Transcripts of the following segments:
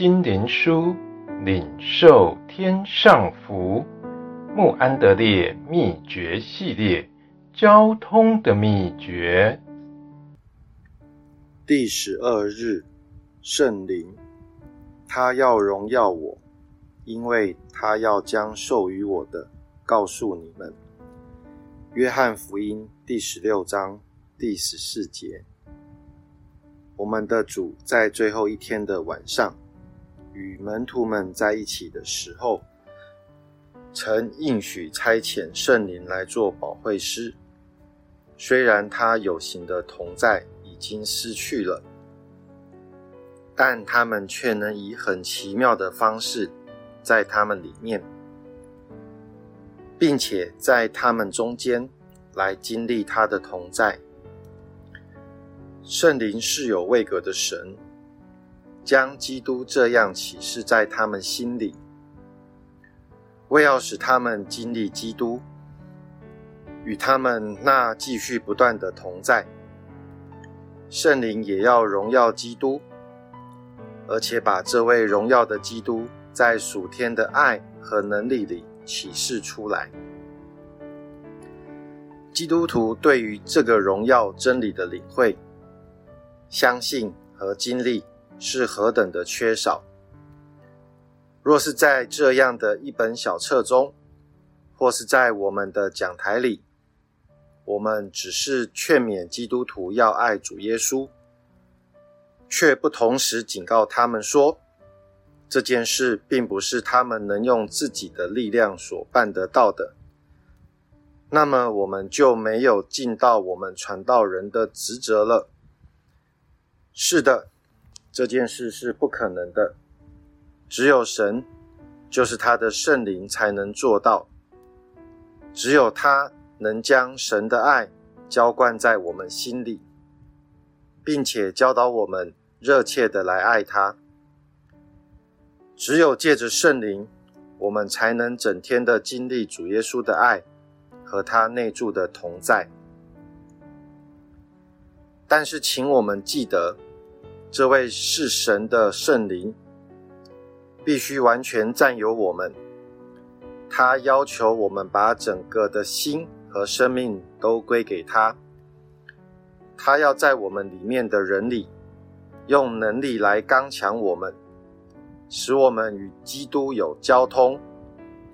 心灵书，领受天上福。穆安德烈秘诀系列，交通的秘诀。第十二日，圣灵，他要荣耀我，因为他要将授予我的告诉你们。约翰福音第十六章第十四节。我们的主在最后一天的晚上，与门徒们在一起的时候，曾应许差遣圣灵来做保惠师。虽然他有形的同在已经失去了，但他们却能以很奇妙的方式在他们里面，并且在他们中间来经历他的同在。圣灵是有位格的神，将基督这样启示在他们心里，为要使他们经历基督，与他们那继续不断的同在。圣灵也要荣耀基督，而且把这位荣耀的基督在属天的爱和能力里启示出来。基督徒对于这个荣耀真理的领会，相信和经历是何等的缺少！若是在这样的一本小册中，或是在我们的讲台里，我们只是劝勉基督徒要爱主耶稣，却不同时警告他们说，这件事并不是他们能用自己的力量所办得到的，那么我们就没有尽到我们传道人的职责了。是的，这件事是不可能的。只有神，就是他的圣灵才能做到。只有他能将神的爱浇灌在我们心里，并且教导我们热切的来爱他。只有借着圣灵，我们才能整天的经历主耶稣的爱和他内住的同在。但是，请我们记得，这位是神的圣灵，必须完全占有我们。他要求我们把整个的心和生命都归给他。他要在我们里面的人里，用能力来刚强我们，使我们与基督有交通，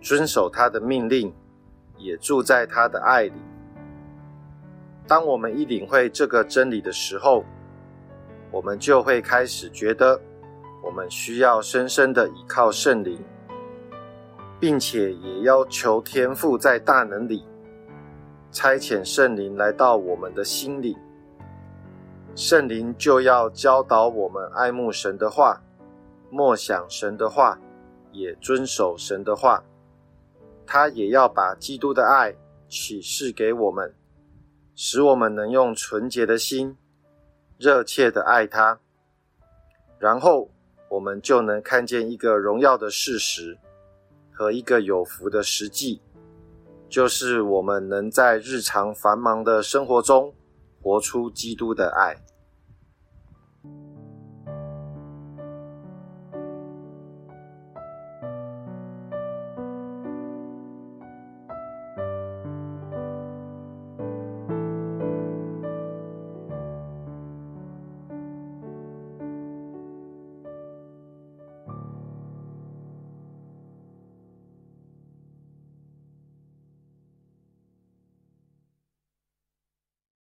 遵守他的命令，也住在他的爱里。当我们一领会这个真理的时候，我们就会开始觉得，我们需要深深的倚靠圣灵，并且也要求天父在大能里差遣圣灵来到我们的心里。圣灵就要教导我们爱慕神的话，默想神的话，也遵守神的话。他也要把基督的爱启示给我们。使我们能用纯洁的心，热切的爱他，然后我们就能看见一个荣耀的事实和一个有福的实际，就是我们能在日常繁忙的生活中活出基督的爱。